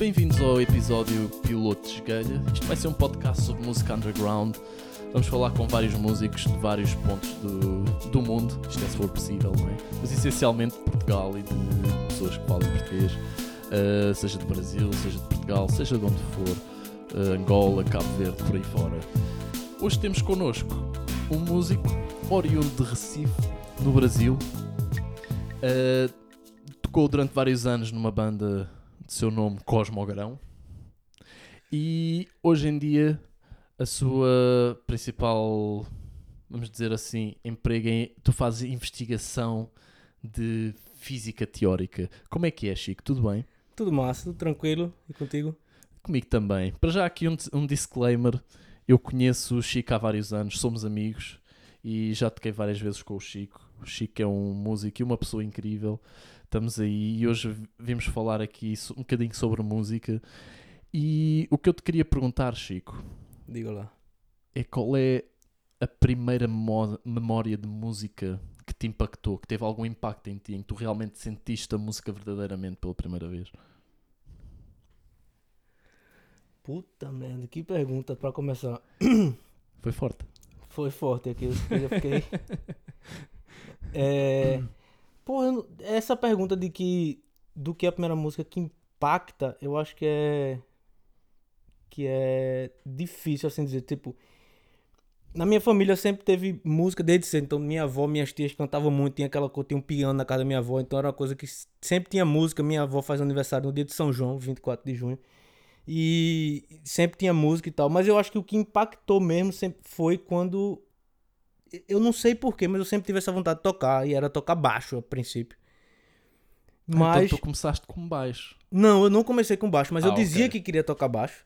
Bem-vindos ao episódio Piloto de Esgalha. Isto vai ser um podcast sobre música underground. Vamos falar com vários músicos de vários pontos do, do mundo, isto é se for possível, não é? Mas essencialmente de Portugal e de pessoas que falam português, uh, seja de Brasil, seja de Portugal, seja de onde for, uh, Angola, Cabo Verde, por aí fora. Hoje temos connosco um músico oriundo de Recife, no Brasil. Uh, tocou durante vários anos numa banda de seu nome Cosmogrão. E hoje em dia a sua principal, vamos dizer assim, emprego em. Tu fazes investigação de física teórica. Como é que é, Chico? Tudo bem? Tudo massa, tudo tranquilo. E contigo? Comigo também. Para já aqui um, um disclaimer. Eu conheço o Chico há vários anos, somos amigos e já toquei várias vezes com o Chico. O Chico é um músico e uma pessoa incrível. Estamos aí e hoje vimos falar aqui um bocadinho sobre música. E o que eu te queria perguntar, Chico, Diga lá. é qual é a primeira memória de música que te impactou, que teve algum impacto em ti, em que tu realmente sentiste a música verdadeiramente pela primeira vez? Puta merda, que pergunta pra começar. Foi forte. Foi forte aqui, eu fiquei. é. Porra, essa pergunta de que. Do que é a primeira música que impacta, eu acho que é. Que é difícil assim dizer. Tipo. Na minha família sempre teve música desde cedo. Então, minha avó, minhas tias cantavam muito. Tinha aquela tinha um piano na casa da minha avó. Então, era uma coisa que sempre tinha música. Minha avó faz aniversário no dia de São João, 24 de junho. E sempre tinha música e tal. Mas eu acho que o que impactou mesmo sempre foi quando. Eu não sei porquê, mas eu sempre tive essa vontade de tocar. E era tocar baixo a princípio. Mas. Então tu começaste com baixo. Não, eu não comecei com baixo, mas Ah, eu dizia ok. que queria tocar baixo.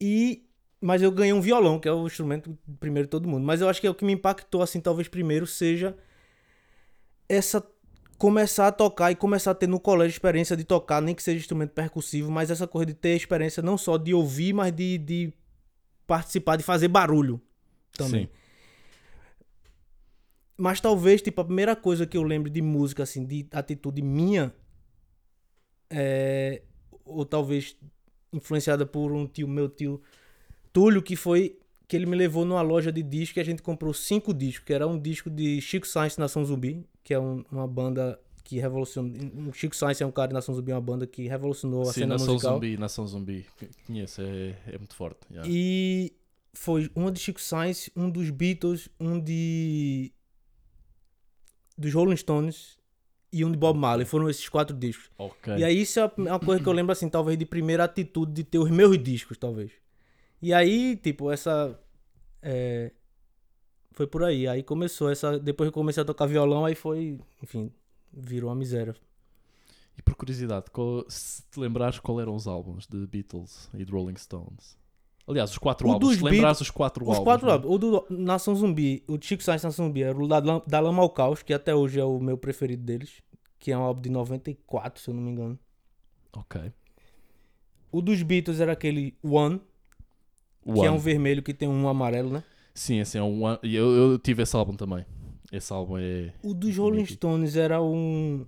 E. Mas eu ganhei um violão, que é o instrumento primeiro de todo mundo. Mas eu acho que é o que me impactou, assim, talvez primeiro seja essa começar a tocar e começar a ter no colégio experiência de tocar, nem que seja instrumento percussivo, mas essa coisa de ter experiência não só de ouvir, mas de, de participar, de fazer barulho também. Sim. Mas talvez, tipo, a primeira coisa que eu lembro de música, assim, de atitude minha, é, ou talvez influenciada por um tio, meu tio Túlio, que foi que ele me levou numa loja de disco e a gente comprou cinco discos, que era um disco de Chico Science Nação Zumbi, que é um- uma banda que revolucionou. um Chico Science é um cara de Nação Zumbi, é uma banda que revolucionou a Sim, cena Nação musical. Zumbi, Nação Zumbi. Conheço, é, é muito forte. já. E foi uma de Chico Science, um dos Beatles, um de. Dos Rolling Stones e um de Bob Marley. Foram esses quatro discos. Ok. E aí isso é uma coisa que eu lembro, assim, talvez de primeira atitude de ter os meus discos, talvez. E aí, tipo, essa. é, foi por aí. Aí começou essa. Depois que eu comecei a tocar violão, aí foi. Enfim, virou uma miséria. E por curiosidade, qual- se te lembrares qual eram os álbuns de Beatles e de Rolling Stones? Aliás, os quatro O álbuns. dos os quatro Os álbuns. quatro não é? álbuns. O do Nação Zumbi, o Chico Science Nação Zumbi, era o da, Lam- da Lama ao Caos, que até hoje é o meu preferido deles. Que é um álbum de 94, se eu não me engano. Ok. O dos Beatles era aquele One, O que é um One. vermelho que tem um amarelo, né? Sim, esse é um One. E eu, eu tive esse álbum também. Esse álbum é. O dos Rolling. Stones era um.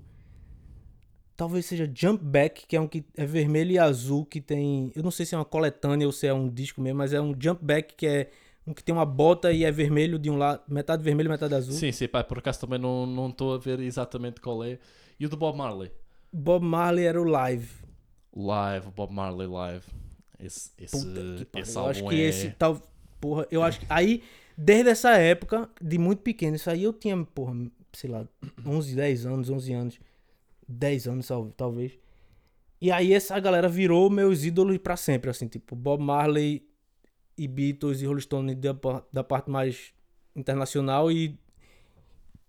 Talvez seja Jump Back, que é um que é vermelho e azul, que tem. Eu não sei se é uma coletânea ou se é um disco mesmo, mas é um Jump Back que é um que tem uma bota e é vermelho de um lado, metade vermelho, metade azul. Sim, sim, pá, por acaso também não não estou a ver exatamente qual é. E o do Bob Marley? Bob Marley era o live. Live, Bob Marley Live. Esse, esse, Puta que pariu. esse eu acho que é. esse tal. Porra, eu acho que. Aí, desde essa época, de muito pequeno, isso aí eu tinha, porra, sei lá, 11, 10 anos, 11 anos. 10 anos, tal- talvez. E aí essa galera virou meus ídolos pra sempre, assim, tipo, Bob Marley e Beatles e Rolling Stone da, da parte mais internacional e.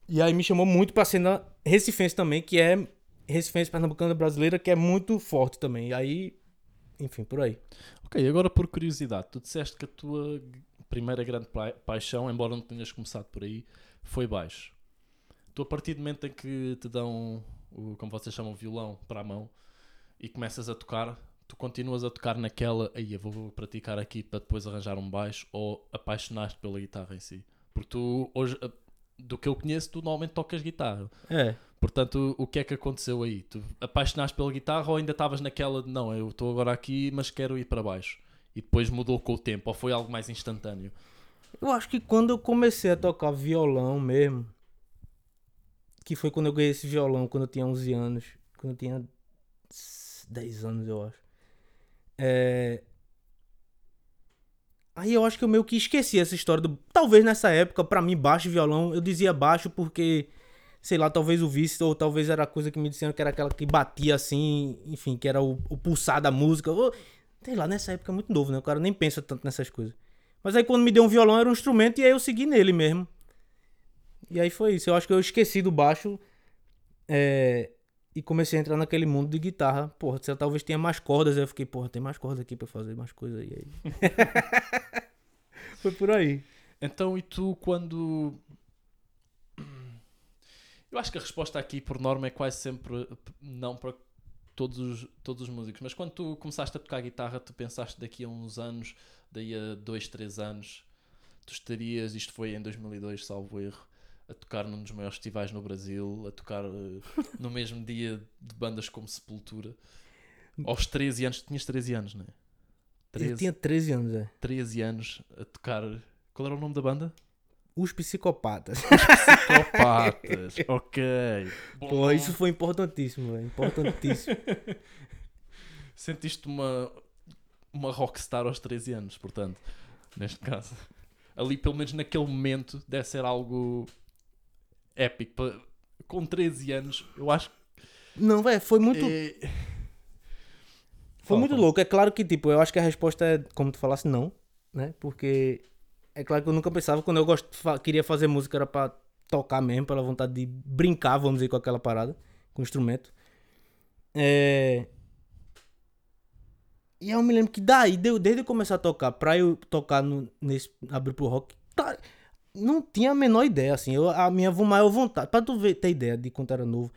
E aí me chamou muito pra cena recifense também, que é. Recifense pernambucana brasileira, que é muito forte também. E aí. Enfim, por aí. Ok, agora por curiosidade, tu disseste que a tua primeira grande pa- paixão, embora não tenhas começado por aí, foi baixo. Tu, a partir do momento em que te dão o, como vocês chamam, violão para a mão e começas a tocar, tu continuas a tocar naquela, aí eu vou praticar aqui para depois arranjar um baixo, ou apaixonaste pela guitarra em si? Porque tu, hoje, a- do que eu conheço, tu normalmente tocas guitarra. É. Portanto, o, o que é que aconteceu aí? Tu apaixonaste pela guitarra ou ainda estavas naquela de não, eu estou agora aqui, mas quero ir para baixo? E depois mudou com o tempo, ou foi algo mais instantâneo? Eu acho que quando eu comecei a tocar violão mesmo, que foi quando eu ganhei esse violão, quando eu tinha 11 anos, quando eu tinha 10 anos, eu acho. É... Aí eu acho que eu meio que esqueci essa história do. Talvez nessa época, pra mim, baixo violão, eu dizia baixo porque, sei lá, talvez o vício, ou talvez era a coisa que me disseram que era aquela que batia assim, enfim, que era o, o pulsar da música. Sei lá, nessa época é muito novo, né? O cara nem pensa tanto nessas coisas. Mas aí quando me deu um violão era um instrumento e aí eu segui nele mesmo. E aí foi isso. Eu acho que eu esqueci do baixo. É, e comecei a entrar naquele mundo de guitarra. Porra, você talvez tenha mais cordas. Aí eu fiquei, porra, tem mais cordas aqui pra fazer mais coisas aí. aí. Foi por aí. Então, e tu quando. Eu acho que a resposta aqui, por norma, é quase sempre não para todos os, todos os músicos. Mas quando tu começaste a tocar guitarra, tu pensaste daqui a uns anos, daí a dois, três anos, tu estarias, isto foi em 2002, salvo erro, a tocar num dos maiores festivais no Brasil, a tocar uh, no mesmo dia de bandas como Sepultura. Aos 13 anos, tinhas 13 anos, não é? 13, Eu tinha 13 anos, é. 13 anos a tocar. Qual era o nome da banda? Os psicopatas. Psicopatas. ok. Pô, isso foi importantíssimo, velho. Importantíssimo. Sentiste uma, uma rockstar aos 13 anos, portanto, neste caso. Ali, pelo menos naquele momento, deve ser algo épico. Com 13 anos, eu acho. Não, velho, foi muito. é- Foi Fala, muito fala. louco. É claro que, tipo, eu acho que a resposta é, como tu falasse, não, né? Porque é claro que eu nunca pensava, quando eu gosto, fa- queria fazer música, era pra tocar mesmo, pela vontade de brincar, vamos dizer, com aquela parada, com o instrumento. É... E aí eu me lembro que daí, deu- desde eu começar a tocar, pra eu tocar no, nesse, abrir pro rock, tá, não tinha a menor ideia, assim. Eu, a minha maior vontade, pra tu ver, ter ideia de quanto era novo,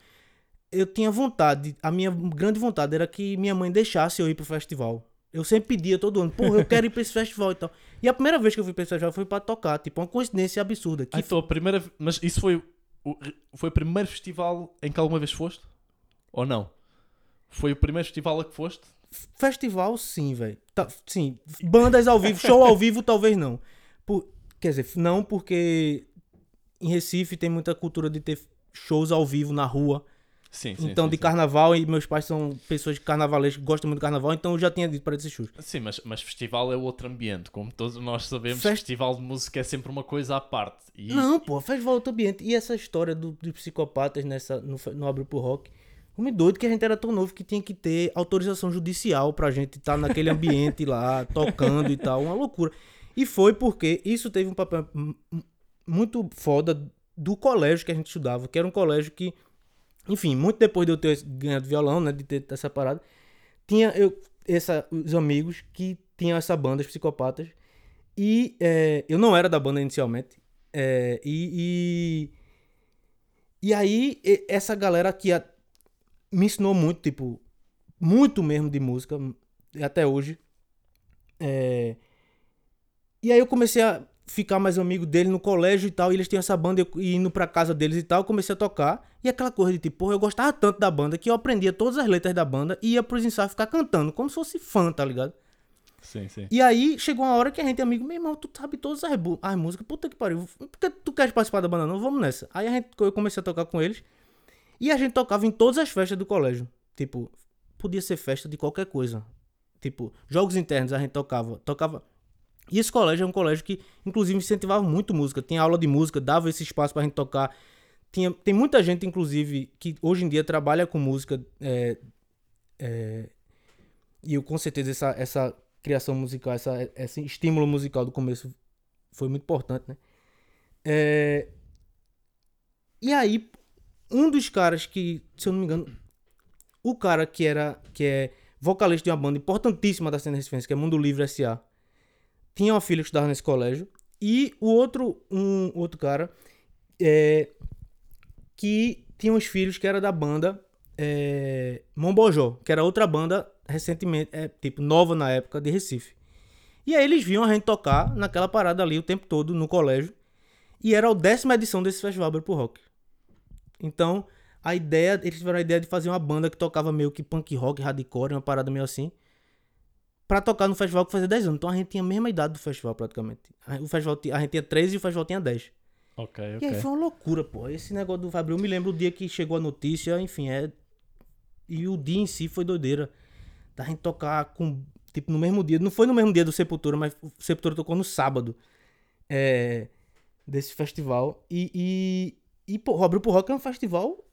eu tinha vontade, a minha grande vontade era que minha mãe deixasse eu ir pro festival. Eu sempre pedia todo ano, porra, eu quero ir pra esse festival e tal. E a primeira vez que eu fui pra esse festival foi pra tocar, tipo, uma coincidência absurda. Que então, a primeira. Mas isso foi o, foi o primeiro festival em que alguma vez foste? Ou não? Foi o primeiro festival a que foste? Festival, sim, velho. Tá, sim, bandas ao vivo, show ao vivo, talvez não. Por- quer dizer, não porque em Recife tem muita cultura de ter shows ao vivo na rua. Sim, então, de carnaval, e meus pais são pessoas carnavalescas que gostam muito de carnaval, então eu já tinha dito para esses shows. Sim, mas, mas festival é outro ambiente. Como todos nós sabemos, Fest- festival de música é sempre uma coisa à parte. E Não, pô, festival outro ambiente. E essa história do, dos psicopatas nessa, no, no Abre pro Rock. Me doido que a gente era tão novo que tinha que ter autorização judicial pra gente estar naquele ambiente lá, tocando e tal. Uma loucura. E foi porque isso teve um papel muito foda do colégio que a gente estudava, que era um colégio que, enfim, muito depois de eu ter ganhado violão, né, de ter essa parada, tinha eu, essa, os amigos que tinham essa banda, os psicopatas, e é, eu não era da banda inicialmente, é, e, e, e aí essa galera que a- me ensinou muito, tipo, muito mesmo de música, até hoje, é, e aí eu comecei a ficar mais amigo dele no colégio e tal, e eles tinham essa banda, eu indo pra casa deles e tal, eu comecei a tocar, e aquela coisa de tipo, porra, eu gostava tanto da banda que eu aprendia todas as letras da banda e ia pros ensaios ficar cantando, como se fosse fã, tá ligado? Sim, sim. E aí chegou uma hora que a gente, amigo, meu irmão, tu sabe todas as, as músicas, puta que pariu, por que tu queres participar da banda não? Vamos nessa. Aí a gente, eu comecei a tocar com eles, e a gente tocava em todas as festas do colégio, tipo, podia ser festa de qualquer coisa, tipo, jogos internos a gente tocava, tocava... E esse colégio é um colégio que, inclusive, incentivava muito música. Tinha aula de música, dava esse espaço pra gente tocar. Tinha, tem muita gente, inclusive, que hoje em dia trabalha com música. é, é, e eu, com certeza, essa, essa criação musical, essa, esse estímulo musical do começo foi muito importante, né? É, e aí, um dos caras que, se eu não me engano, o cara que era que é vocalista de uma banda importantíssima da cena recifense, que é Mundo Livre S.A., tinha uma filha que estudava nesse colégio, e o outro, um outro cara, é, que tinha uns filhos que era da banda é, Mombojó, que era outra banda recentemente, é, tipo, nova na época de Recife. E aí eles viam a gente tocar naquela parada ali o tempo todo no colégio. E era a décima edição desse festival Abre pro Rock. Então, a ideia, eles tiveram a ideia de fazer uma banda que tocava meio que punk rock, hardcore, uma parada meio assim. Pra tocar no festival que fazia 10 anos. Então a gente tinha a mesma idade do festival, praticamente. O festival, ti- a gente tinha 13 e o festival tinha 10. Ok, E ok. aí foi uma loucura, pô. Esse negócio do Fabril, eu me lembro o dia que chegou a notícia, enfim, é. E o dia em si foi doideira. Da gente tocar com. Tipo, no mesmo dia. Não foi no mesmo dia do Sepultura, mas o Sepultura tocou no sábado. É. Desse festival. E. E, e pô, o Abril pro Rock é um festival.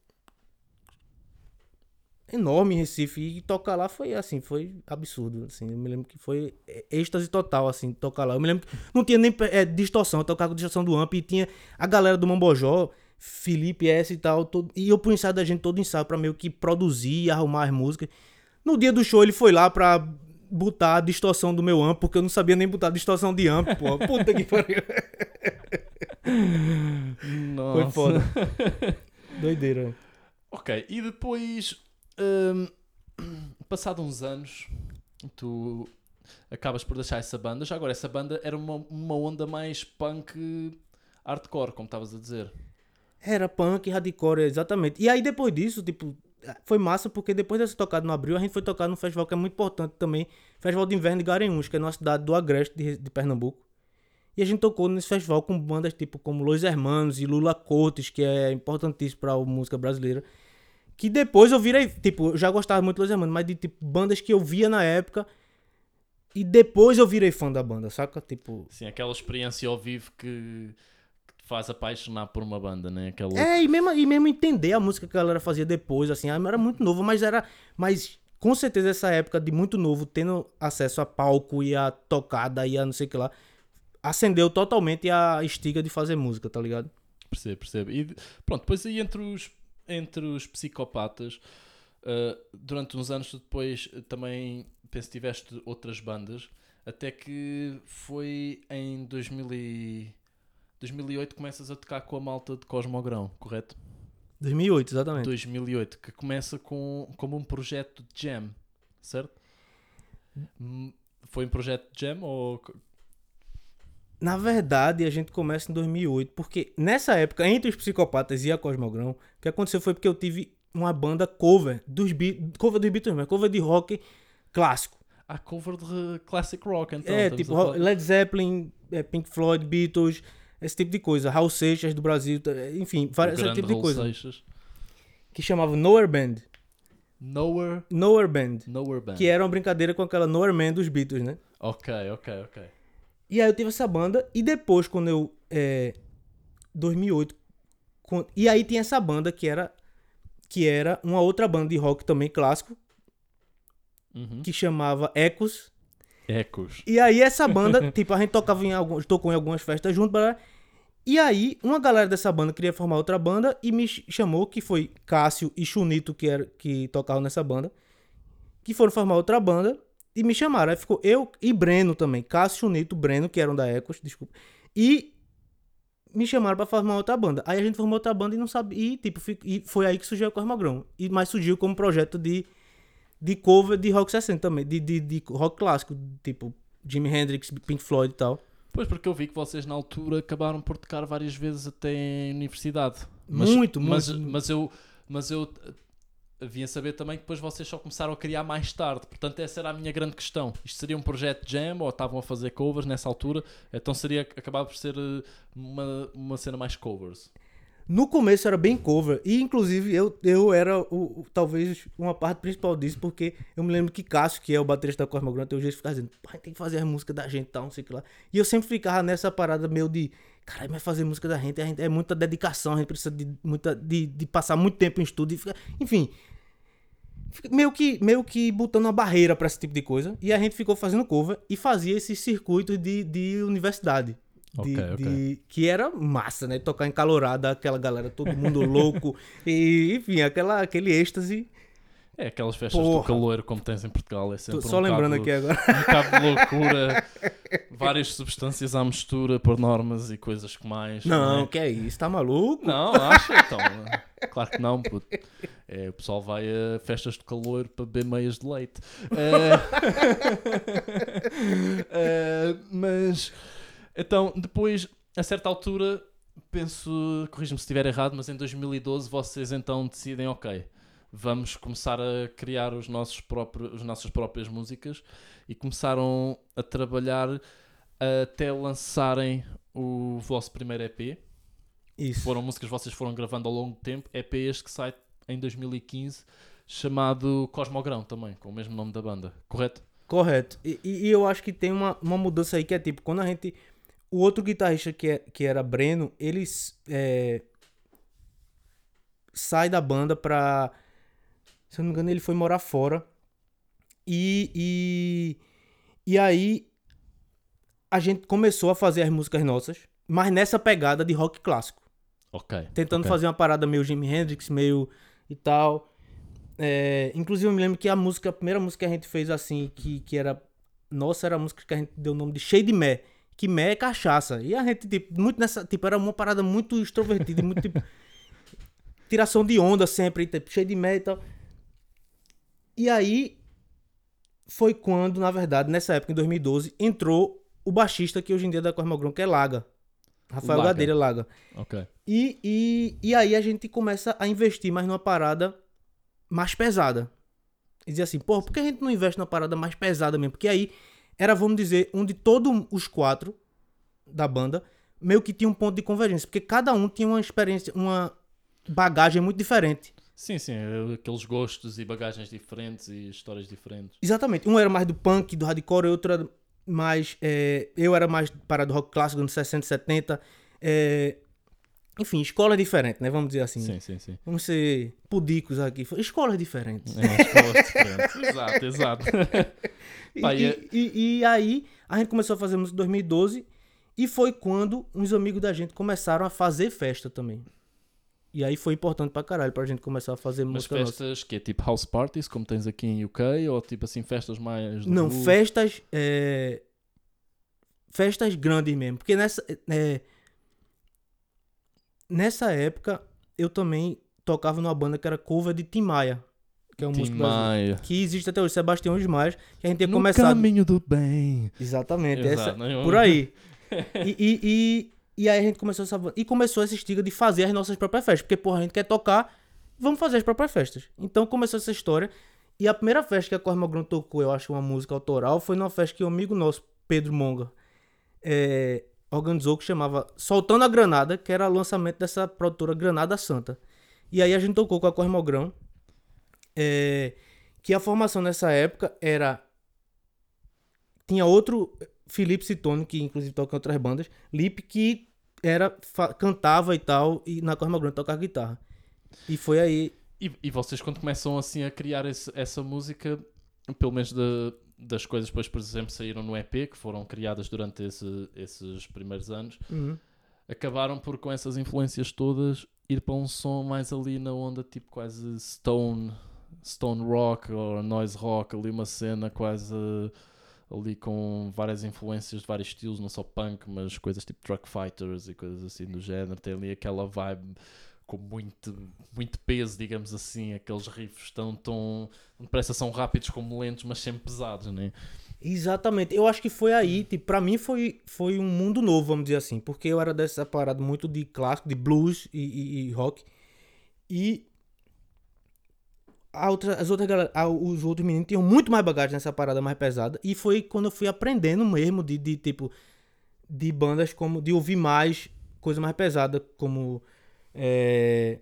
Enorme em Recife. E tocar lá foi assim, foi absurdo. Assim, eu me lembro que foi é, êxtase total, assim, tocar lá. Eu me lembro que não tinha nem é, distorção, eu tocava com distorção do amp e tinha a galera do Mambojó, Felipe S e tal, todo, e eu pro ensaio da gente todo ensaio pra meio que produzir e arrumar as músicas. No dia do show ele foi lá pra botar a distorção do meu amp, porque eu não sabia nem botar a distorção de amp, pô. Puta que pariu. Nossa. Foi foda. Doideira. Ok, e depois, hum, passado uns anos, tu acabas por deixar essa banda. Já agora, essa banda era uma, uma onda mais punk hardcore, como estavas a dizer. Era punk, hardcore, exatamente. E aí depois disso, tipo, foi massa porque depois dessa tocada no Abril, a gente foi tocar num festival que é muito importante também, Festival de Inverno de Garanhuns, que é na cidade do Agreste de, de Pernambuco. E a gente tocou nesse festival com bandas tipo como Los Hermanos e Lula Cortes, que é importantíssimo pra música brasileira. Que depois eu virei, tipo, eu já gostava muito de Los Hermanos, mas de tipo bandas que eu via na época e depois eu virei fã da banda, saca? Tipo, Sim, aquela experiência ao vivo que, faz apaixonar por uma banda, né? Aquela... É, e mesmo, e mesmo entender a música que a galera fazia depois, assim, eu era muito novo, mas era. Mas com certeza essa época de muito novo, tendo acesso a palco e a tocada e a não sei o que lá, acendeu totalmente a estiga de fazer música, tá ligado? Percebo, percebo. E pronto, depois aí entre os, entre os psicopatas, uh, durante uns anos tu depois também penso que tiveste outras bandas, até que foi em 2000 e- 2008 começas a tocar com a malta de Cosmogrão, correto? 2008, exatamente. 2008, que começa com, como um projeto de jam, certo? Hum, Foi um projeto de jam ou... Na verdade, a gente começa em 2008, porque nessa época, entre os psicopatas e a Cosmogrão, o que aconteceu foi porque eu tive uma banda cover dos Beatles, cover dos Beatles, mas cover de rock clássico. Ah, cover de classic rock, então. é, tipo a Led Zeppelin, é, Pink Floyd, Beatles, esse tipo de coisa. Raul Seixas do Brasil, enfim, várias, esse tipo de Raul coisa. Seixas. Que chamava Nowhere Band. Nowhere, Nowhere Band. Nowhere Band. Que era uma brincadeira com aquela Nowhere Man dos Beatles, né? Ok, ok, ok. E aí eu tive essa banda, e depois, quando eu. É, 2008. com- e aí tinha essa banda que era. Que era uma outra banda de rock também clássico, Uhum. que chamava Ecos. Ecos. E aí essa banda, tipo, a gente tocava em alguns, tocou em algumas festas junto, blá, e aí uma galera dessa banda queria formar outra banda e me ch- chamou, que foi Cássio e Chunito, que, era, que tocavam nessa banda, que foram formar outra banda e me chamaram. Aí ficou eu e Breno também, Cássio, Chunito, Breno, que eram da Ecos, desculpa, e me chamaram pra formar outra banda. Aí a gente formou outra banda e não sabia, e tipo, e foi aí que surgiu a Cosmogrão. E mas surgiu como projeto de de cover de rock 60 também, de, de, de rock clássico, tipo Jimi Hendrix, Pink Floyd e tal. Pois, porque eu vi que vocês na altura acabaram por tocar várias vezes até em universidade. Mas, Muito, mas, muito. Mas eu, mas eu vim a saber também que depois vocês só começaram a criar mais tarde. Portanto, essa era a minha grande questão. Isto seria um projeto jam ou estavam a fazer covers nessa altura? Então seria acabava por ser uh, uma, uma cena mais covers. No começo era bem cover, e inclusive eu, eu era o, o- talvez uma parte principal disso, porque eu me lembro que Cássio, que é o baterista da Cosmogrão, tem vezes ficava dizendo, pai, tem que fazer a música da gente tal, não sei o que lá. E eu sempre ficava nessa parada meio de, caralho, mas fazer música da gente, a gente é muita dedicação, a gente precisa de, muita, de, de passar muito tempo em estúdio, e fica, enfim. Meio que, meio que botando uma barreira pra esse tipo de coisa. E a gente ficou fazendo cover e fazia esses circuitos de, de universidade. De- Ok, ok. de- que era massa, né? Tocar em calorada, aquela galera, todo mundo louco. E, enfim, aquela, aquele êxtase. É aquelas festas do Porra. calor como tens em Portugal. É Tô sempre só um lembrando bocado- aqui agora. um bocado de loucura, várias substâncias à mistura por normas e coisas que mais. Não, é? que é isso? Tá maluco? Não, acha então. Claro que não, puto. É, o pessoal vai a festas de calor para beber meias de leite. Eh, eh, mas então, depois, a certa altura, penso, corrija-me se estiver errado, mas em 2012 vocês então decidem, ok, vamos começar a criar os nossos próprios, as nossas próprias músicas e começaram a trabalhar até lançarem o vosso primeiro EP. Isso. Foram músicas que vocês foram gravando ao longo do tempo. EP este que sai em 2015, chamado Cosmogrão também, com o mesmo nome da banda, correto? Correto. E, e- eu acho que tem uma, uma mudança aí que é tipo, quando a gente. O outro guitarrista que, é, que era Breno, ele é, sai da banda pra. Se eu não me engano, ele foi morar fora. E, e, e aí a gente começou a fazer as músicas nossas, mas nessa pegada de rock clássico. Ok. Tentando ok. fazer uma parada meio Jimi Hendrix, meio e tal. É, inclusive eu me lembro que a música, a primeira música que a gente fez assim, que, que era. Nossa, era a música que a gente deu o nome de Cheio de Mé. Que Mé é cachaça. E a gente, tipo, muito nessa. Tipo, era uma parada muito extrovertida, muito tipo. Tiração de onda sempre, tipo, cheio de Mé e tal. E aí. Foi quando, na verdade, nessa época, em 2012, entrou o baixista que hoje em dia é da Cosmogrão, que é Laga. Rafael Laga. Gadeira Laga. Ok. E, e, e aí a gente começa a investir mais numa parada mais pesada. E dizer assim, pô, por que a gente não investe numa parada mais pesada mesmo? Porque aí era, vamos dizer, um de todos os quatro da banda, meio que tinha um ponto de convergência. Porque cada um tinha uma experiência, uma bagagem muito diferente. Sim, sim, é aqueles gostos e bagagens diferentes e histórias diferentes. Exatamente. Um era mais do punk, do hardcore, outro era mais. é, eu era mais para do rock clássico, anos 60, 70. é, enfim, escola diferente, né? Vamos dizer assim. Sim, sim, sim. Vamos ser pudicos aqui. Escolas diferentes. É, escolas diferentes. exato, exato. E, e é- e- e- e aí, a gente começou a fazer música em 2012 e foi quando uns amigos da gente começaram a fazer festa também. E aí foi importante pra caralho pra gente começar a fazer Mas música nossa. festas que é tipo house parties, como tens aqui em UK, ou tipo assim, festas mais. Não, rua? festas. é, Festas grandes mesmo. Porque nessa. é, Nessa época, eu também tocava numa banda que era cover de Tim Maia. Que é um Tim músico brasileiro. Maia. Que existe até hoje, Sebastião Ismael, que a gente tinha No começado. caminho do bem. Exatamente, Exato, essa, né? por aí. E, e, e, e aí a gente começou essa e começou essa estiga de fazer as nossas próprias festas, porque porra, a gente quer tocar, vamos fazer as próprias festas. Então começou essa história. E a primeira festa que a Cosmogrão tocou, eu acho, uma música autoral, foi numa festa que um amigo nosso, Pedro Monga, é, organizou que chamava Soltando a Granada, que era o lançamento dessa produtora Granada Santa. E aí a gente tocou com a Cosmogrão, é, que a formação nessa época era tinha outro Felipe Citone, que inclusive toca em outras bandas, Lipe, que era, cantava e tal, e na Cosma Grande tocava guitarra. E foi aí. E, e vocês quando começam assim a criar esse- essa música, pelo menos da- das coisas depois, por exemplo, saíram no EP, que foram criadas durante esse- esses primeiros anos, Uhum. acabaram por com essas influências todas ir para um som mais ali na onda tipo quase stone, stone rock ou noise rock, ali uma cena quase ali com várias influências de vários estilos, não só punk, mas coisas tipo truck fighters e coisas assim do género, tem ali aquela vibe com muito, muito peso, digamos assim, aqueles riffs tão, tão parece são rápidos como lentos, mas sempre pesados, né? Exatamente. Eu acho que foi aí, tipo, pra mim foi, foi um mundo novo, vamos dizer assim. Porque eu era dessa parada muito de clássico, de blues e, e- e rock. E a outra, as outras galera, a- os outros meninos tinham muito mais bagagem nessa parada mais pesada. E foi quando eu fui aprendendo mesmo de, de tipo, de bandas como, de ouvir mais coisa mais pesada, como. é,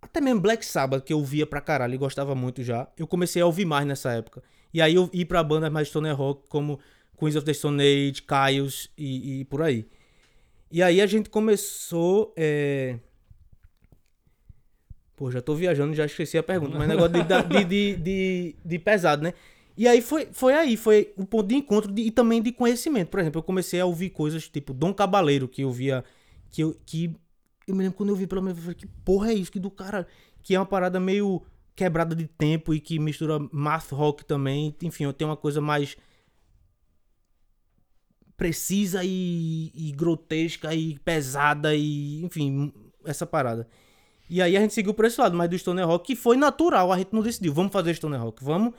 até mesmo Black Sabbath, que eu ouvia pra caralho e gostava muito já. Eu comecei a ouvir mais nessa época. E aí eu ir pra bandas mais stoner rock, como Queens of the Stone Age, Kyles e, e por aí. E aí a gente começou. É... Pô, já tô viajando, já esqueci a pergunta, mas negócio de, de, de, de, pesado, né? E aí foi, foi aí, foi o ponto de encontro e também de conhecimento. Por exemplo, eu comecei a ouvir coisas tipo Dom Cabaleiro, que eu via. Que eu, que eu me lembro quando eu vi primeira vez, eu falei, que porra é isso? Que do cara. Que é uma parada meio quebrada de tempo e que mistura math rock também. Enfim, eu tenho uma coisa mais precisa e, e grotesca e pesada e enfim, essa parada. E aí a gente seguiu por esse lado, mas do Stoner Rock, que foi natural, a gente não decidiu, vamos fazer Stoner Rock, vamos.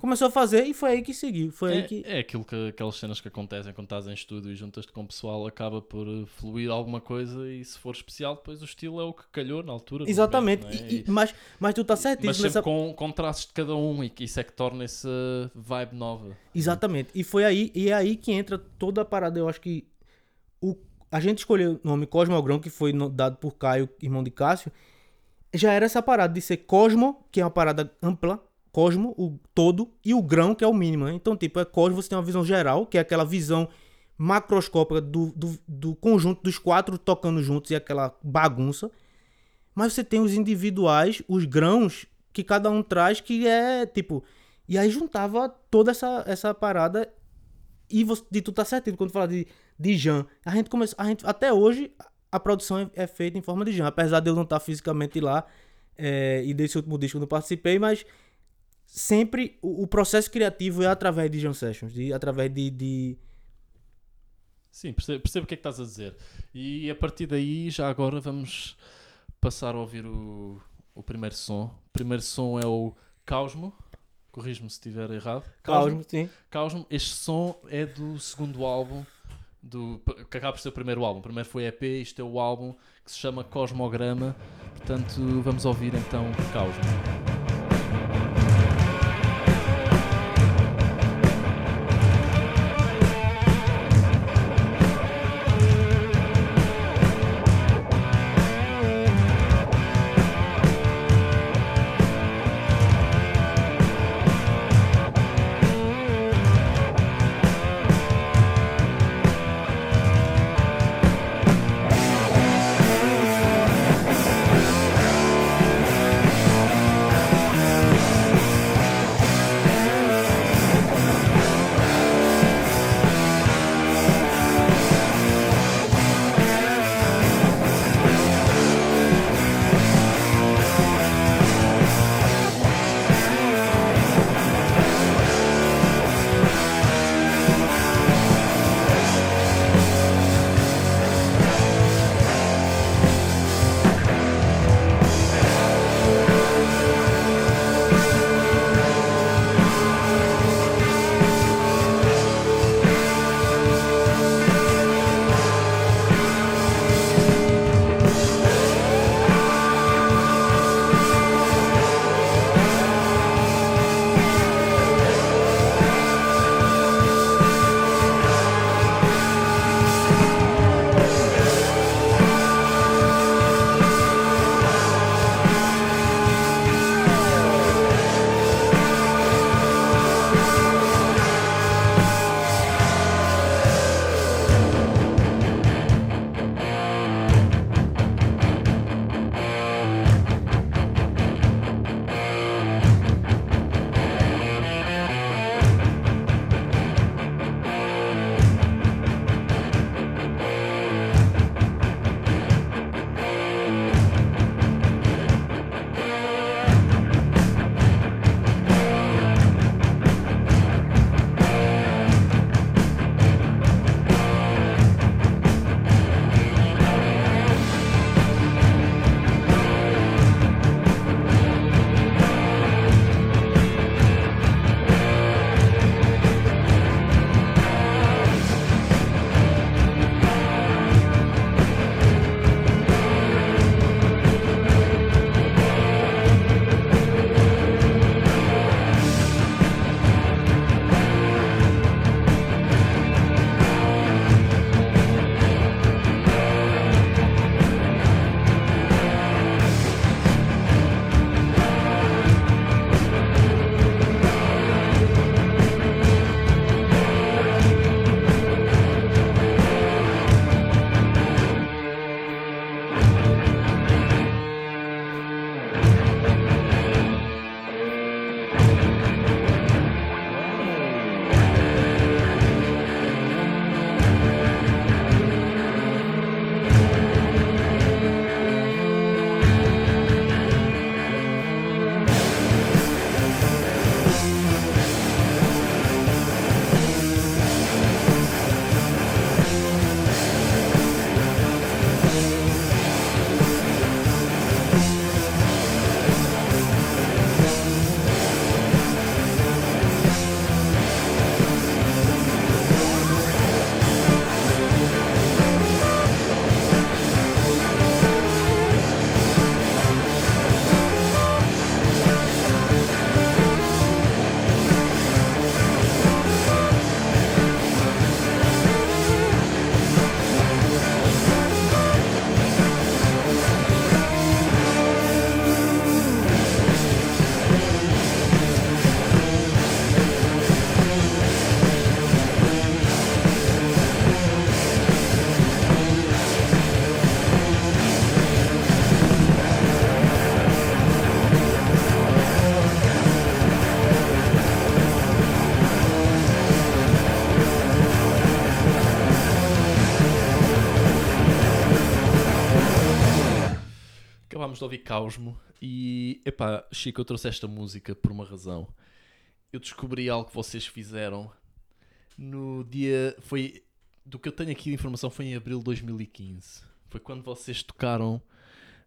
começou a fazer e foi aí que seguiu. Foi É, aí que. é aquilo que aquelas cenas que acontecem quando estás em estúdio e juntas-te com o pessoal, acaba por fluir alguma coisa e se for especial, depois o estilo é o que calhou na altura. Exatamente. momento, é? E- e- mas, mas tu estás Mas certíssimo sempre nessa. com, com traços de cada um e que isso é que torna essa vibe nova. Exatamente. E foi aí, e é aí que entra toda a parada. Eu acho que o, a gente escolheu o nome Cosmogrão, que foi dado por Caio, irmão de Cássio. Já era essa parada de ser Cosmo, que é uma parada ampla, Cosmo, o todo, e o grão, que é o mínimo. né? Então, tipo, é Cosmo, você tem uma visão geral, que é aquela visão macroscópica do, do, do conjunto dos quatro tocando juntos e aquela bagunça. Mas você tem os individuais, os grãos, que cada um traz, que é tipo. E aí juntava toda essa, essa parada. E você, de tu tá certinho quando fala de, de Jan. A gente começou. A gente, até hoje, a produção é, é feita em forma de Jan. Apesar de eu não estar fisicamente lá. é, e desse último disco eu não participei, mas sempre o, o processo criativo é através de Jan Sessions. De, através de, de. Sim, percebo, percebo o que é que estás a dizer. E a partir daí, já agora vamos passar a ouvir o, o primeiro som. O primeiro som é o Causmo. Corrijo-me se estiver errado. Caosmo, sim. Causmo. Este som é do segundo álbum, do, que acaba por ser o primeiro álbum. O primeiro foi EP, isto é o álbum que se chama Cosmograma. Portanto, vamos ouvir então Causmo. Acabámos de ouvir Caosmo e, epá, Chico, eu trouxe esta música por uma razão. Eu descobri algo que vocês fizeram no dia. Foi. Do que eu tenho aqui de informação, foi em abril de 2015. Foi quando vocês tocaram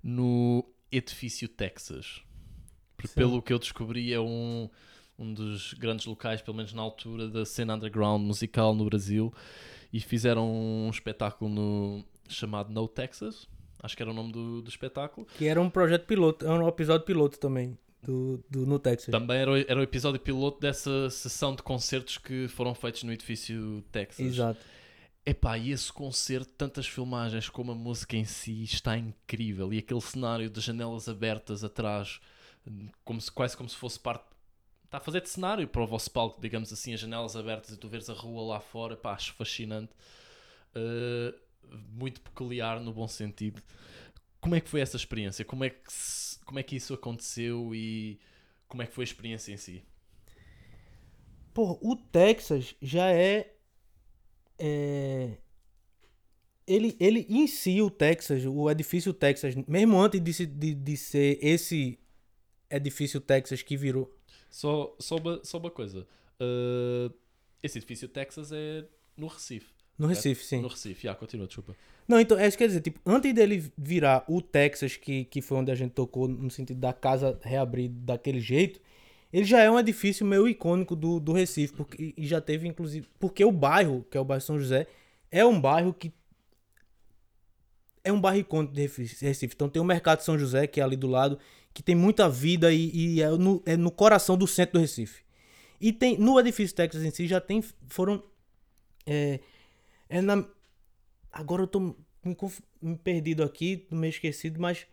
no Edifício Texas. Porque, Sim. pelo que eu descobri, é um, um dos grandes locais, pelo menos na altura, da cena underground musical no Brasil. E fizeram um espetáculo no, chamado No Texas. Acho que era o nome do, do espetáculo. Que era um projeto piloto, era um episódio piloto também, do, do, no Texas. Também era, o- era o episódio piloto dessa sessão de concertos que foram feitos no edifício Texas. Exato. Epá, e esse concerto, tantas filmagens como a música em si, está incrível. E aquele cenário de janelas abertas atrás, como se, quase como se fosse parte. Está a fazer de cenário para o vosso palco, digamos assim, as janelas abertas e tu veres a rua lá fora. Epá, acho fascinante. Uh, muito peculiar no bom sentido. Como é que foi essa experiência? Como é que, como é que isso aconteceu e como é que foi a experiência em si? Pô, o Texas já é. é, ele, ele em si, o Texas, o edifício Texas, mesmo antes de, de, de ser esse edifício Texas que virou. Só, só, uma, só uma coisa. Uh, esse edifício Texas é no Recife. No Recife, sim. No Recife, já, continua, desculpa. Não, então, é isso que quer dizer, tipo, antes dele virar o Texas, que, que foi onde a gente tocou, no sentido da casa reabrir daquele jeito, ele já é um edifício meio icônico do, do Recife, porque, e já teve, inclusive, porque o bairro, que é o bairro São José, é um bairro que é um bairro icônico de Recife. Recife. Então tem o Mercado São José, que é ali do lado, que tem muita vida e, e é, no, é no coração do centro do Recife. E tem, no edifício Texas em si, já tem, foram, é, é na, Agora eu tô me, conf- me perdido aqui, meio esquecido, mas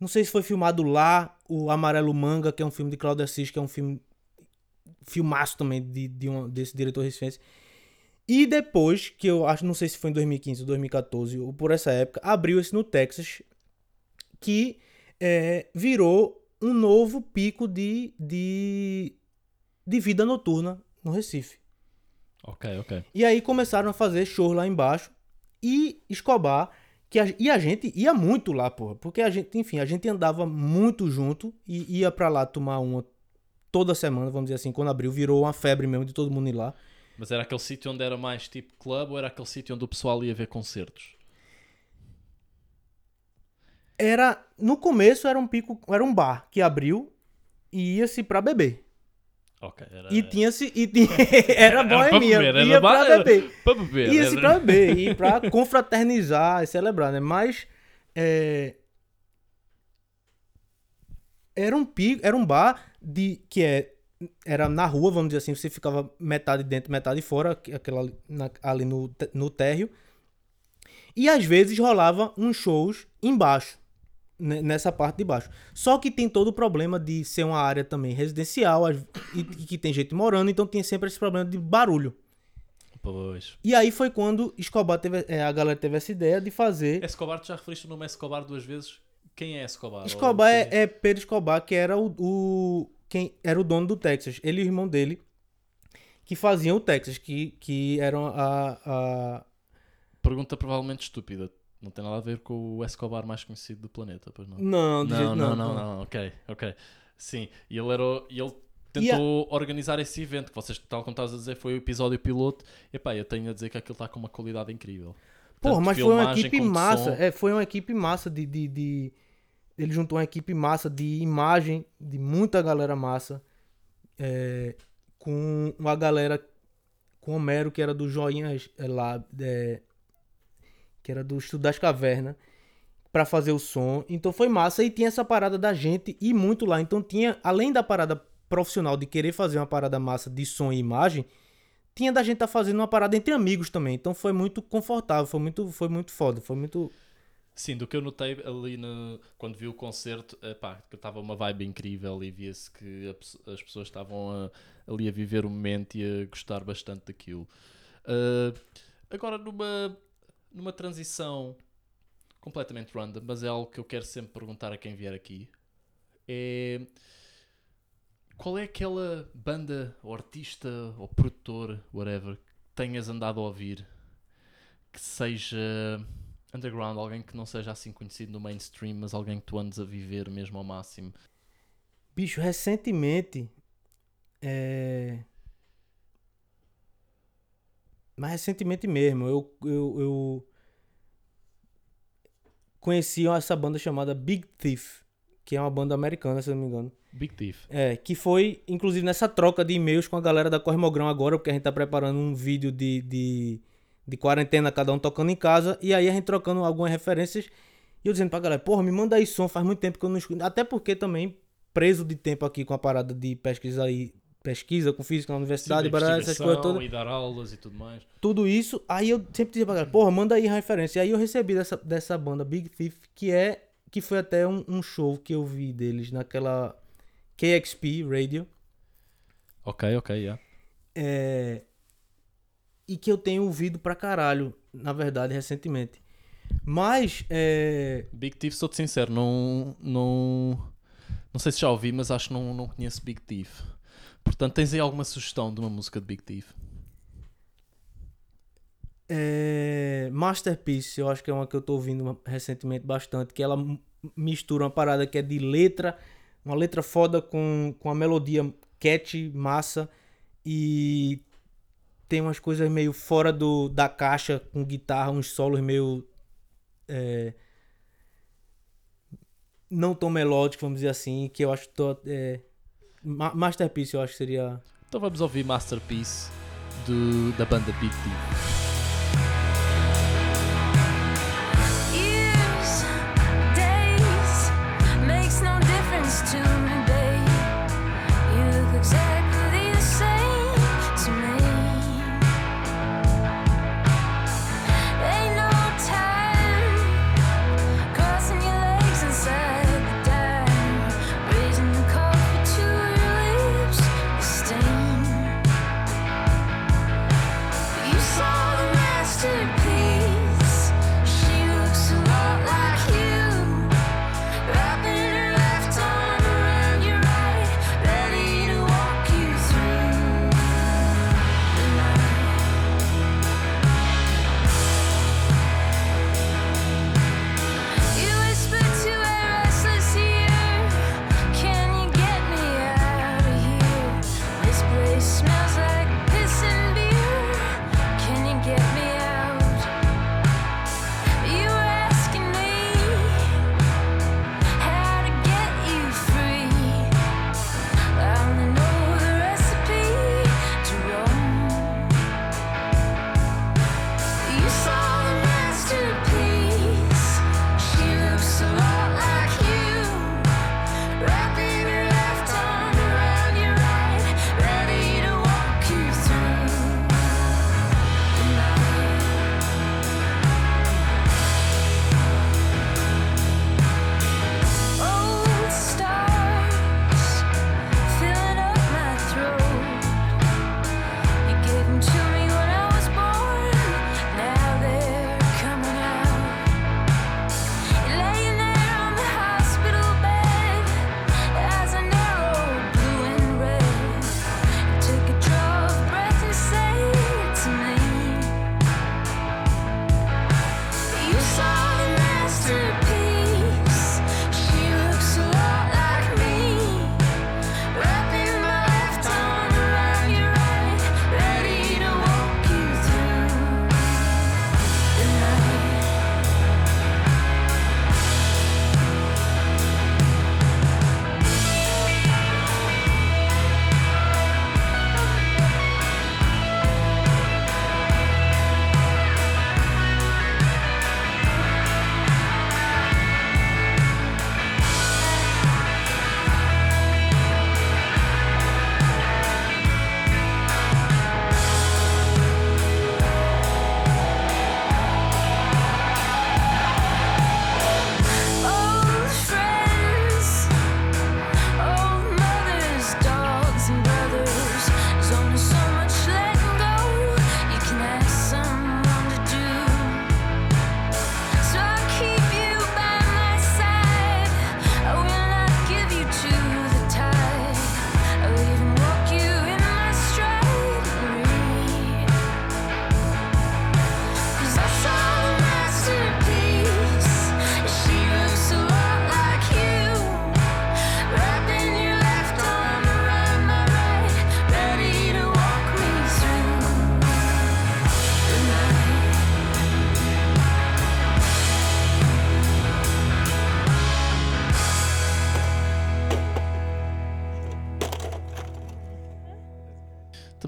não sei se foi filmado lá, o Amarelo Manga, que é um filme de Cláudio Assis, que é um filme filmaço também de, de um, desse diretor recifense. E depois, que eu acho, não sei se foi em 2015 ou 2014, ou por essa época, abriu esse no Texas, que é, virou um novo pico de, de, de vida noturna no Recife. Ok, ok. E aí começaram a fazer shows lá embaixo. E Escobar, que a, e a gente ia muito lá, porra. Porque a gente, enfim, a gente andava muito junto e ia pra lá tomar uma toda semana, vamos dizer assim. Quando abriu, virou uma febre mesmo de todo mundo ir lá. Mas era aquele sítio onde era mais tipo club ou era aquele sítio onde o pessoal ia ver concertos? Era, no começo era um pico, era um bar que abriu e ia-se pra beber. Ok, era. E tinha-se, e tinha, era Era boemia, beber, era ia pra era- beber. Para beber. Ia-se era- pra beber, e pra confraternizar e celebrar, né? Mas é, era um pico, era um bar de que é era na rua, vamos dizer assim, você ficava metade dentro, metade fora, que- aquela ali, na- ali no, no térreo. E às vezes rolava uns shows embaixo, né, nessa parte de baixo. Só que tem todo o problema de ser uma área também residencial e, que tem gente morando, então tem sempre esse problema de barulho. Pois. E aí foi quando Escobar teve, é, a galera teve essa ideia de fazer. Escobar, tu já referiste o nome Escobar duas vezes? Quem é Escobar? Escobar é, é Pedro Escobar, que era o, o- quem era o dono do Texas. Ele e o irmão dele que faziam o Texas, que, que eram a, a Pergunta provavelmente estúpida. Não tem nada a ver com o Escobar mais conhecido do planeta, pois não? não, de Não, jeito não, não, não, ok, ok. Sim, e ele era. o- E ele tentou organizar esse evento, que vocês, tal como estás a dizer, foi o episódio piloto. E pá, eu tenho a dizer que aquilo está com uma qualidade incrível. Porra, Tanto mas foi uma equipe massa. É, foi uma equipe massa de, de, de- Ele juntou uma equipe massa de imagem, de muita galera massa. é, com uma galera. Com o Homero, que era do Joinhas é, lá. é, que era do Estudo das Cavernas. Pra fazer o som. Então foi massa. E tinha essa parada da gente ir muito lá. Então tinha, além da parada profissional de querer fazer uma parada massa de som e imagem tinha da gente tá fazendo uma parada entre amigos também. Então foi muito confortável, foi muito, foi muito foda, foi muito. Sim, do que eu notei ali no, quando vi o concerto, epá, que estava uma vibe incrível e via-se que a as pessoas estavam a- ali a viver o momento e a gostar bastante daquilo. Ah, agora, numa, numa transição completamente random, mas é algo que eu quero sempre perguntar a quem vier aqui, é qual é aquela banda, ou artista, ou produtor, whatever, que tenhas andado a ouvir que seja Underground, alguém que não seja assim conhecido no mainstream, mas alguém que tu andes a viver mesmo ao máximo. Bicho, recentemente. É... Mas recentemente mesmo, eu, eu, eu conheci essa banda chamada Big Thief, que é uma banda americana, se não me engano. Big Thief. É, que foi, inclusive, nessa troca de e-mails com a galera da Cormogrão agora, porque a gente tá preparando um vídeo de, de, de quarentena, cada um tocando em casa, e aí a gente trocando algumas referências, e eu dizendo pra galera, porra, me manda aí som, faz muito tempo que eu não escuto. Até porque também, preso de tempo aqui com a parada de pesquisa aí, pesquisa com física na universidade, Sim, baralho, essas coisas todas. e dar aulas e tudo mais. Tudo isso, aí eu sempre dizia pra galera, porra, manda aí a referência. E aí eu recebi dessa, dessa banda Big Thief, que é, que foi até um, um show que eu vi deles naquela KXP Radio. Ok, ok, yeah. É, e que eu tenho ouvido pra caralho, na verdade, recentemente. Mas, é, Big Thief, sou-te sincero, não, não, não sei se já ouvi, mas acho que não, não conheço Big Thief. Portanto, tens aí alguma sugestão de uma música de Big Thief? é, Masterpiece, eu acho que é uma que eu tô ouvindo recentemente bastante, que ela mistura uma parada que é de letra, uma letra foda com, com a melodia catchy, massa, e tem umas coisas meio fora do, da caixa, com guitarra, uns solos meio... é, não tão melódicos, vamos dizer assim, que eu acho... To, é, Ma- Masterpiece, eu acho que seria... Então vamos ouvir Masterpiece do, da banda Big Thief.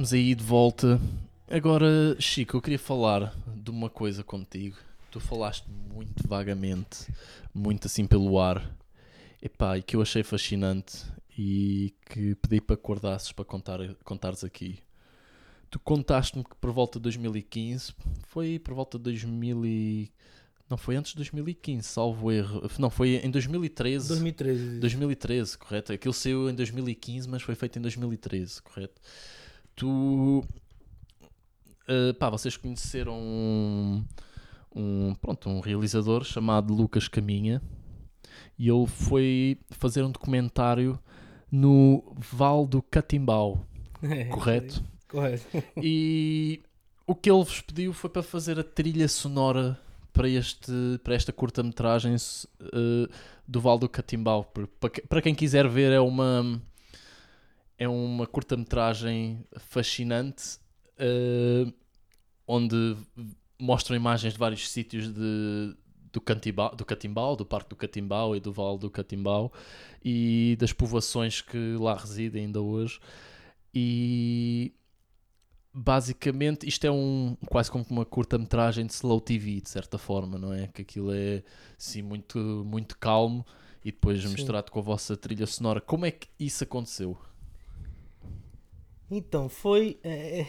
Estamos aí de volta. Agora, Chico, eu queria falar de uma coisa contigo. Tu falaste muito vagamente, muito assim pelo ar. Epá, e que eu achei fascinante e que pedi para acordasses para contar, contares aqui. Tu contaste-me que por volta de 2015, foi por volta de 2000 e... Não, foi antes de 2015, salvo erro. Não, foi em 2013. 2013. 2013, correto? Aquilo saiu em 2015, mas foi feito em 2013, correto? Tu. eh, pá, vocês conheceram um, um, pronto, um realizador chamado Lucas Caminha e ele foi fazer um documentário no Val do Catimbau, É, correto? Correto. E o que ele vos pediu foi para fazer a trilha sonora para, este, para esta curta-metragem eh, do Val do Catimbau. Para, para quem quiser ver, é uma, é uma curta-metragem fascinante eh, onde mostram imagens de vários sítios de, do, Catimbau, do Catimbau, do Parque do Catimbau e do Val do Catimbau e das povoações que lá residem ainda hoje. E basicamente isto é um quase como uma curta-metragem de slow TV, de certa forma, não é? Que aquilo é assim muito, muito calmo e depois Sim. misturado com a vossa trilha sonora. Como é que isso aconteceu? Então, foi. é, é,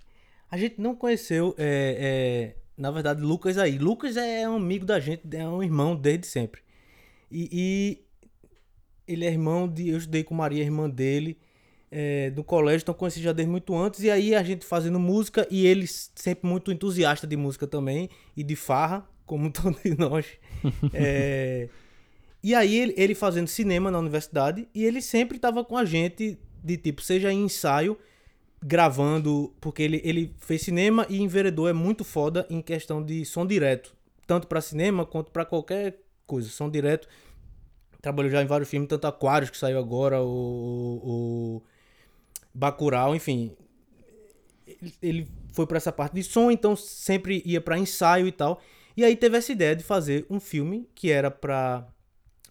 a gente não conheceu, é, é, na verdade, Lucas aí. Lucas é um amigo da gente, é um irmão desde sempre. E, e ele é irmão de. Eu estudei com Maria, irmã dele, é, do colégio, então conheci já desde muito antes. E aí a gente fazendo música e ele sempre muito entusiasta de música também e de farra, como todos nós. É, e aí ele, ele fazendo cinema na universidade e ele sempre tava com a gente de tipo, seja em ensaio, gravando, porque ele, ele fez cinema e enveredou é muito foda em questão de som direto, tanto pra cinema quanto pra qualquer coisa, som direto. Trabalhou já em vários filmes, tanto Aquários que saiu agora, o, o Bacurau, enfim. Ele- foi pra essa parte de som, então sempre ia pra ensaio e tal. E aí teve essa ideia de fazer um filme que era pra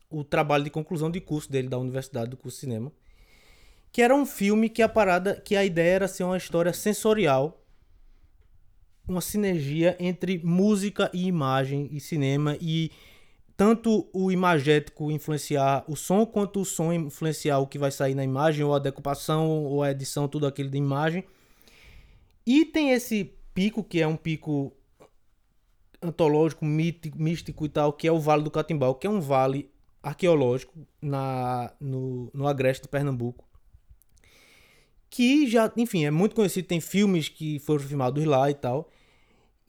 o trabalho de conclusão de curso dele da universidade do curso de cinema, que era um filme que a parada, que a ideia era ser uma história sensorial, uma sinergia entre música e imagem e cinema e tanto o imagético influenciar o som quanto o som influenciar o que vai sair na imagem ou a decupação ou a edição tudo aquilo de imagem. E tem esse pico que é um pico antológico, mítico, místico e tal, que é o Vale do Catimbau, que é um vale arqueológico na, no, no Agreste de Pernambuco. Que já, enfim, é muito conhecido, tem filmes que foram filmados lá e tal.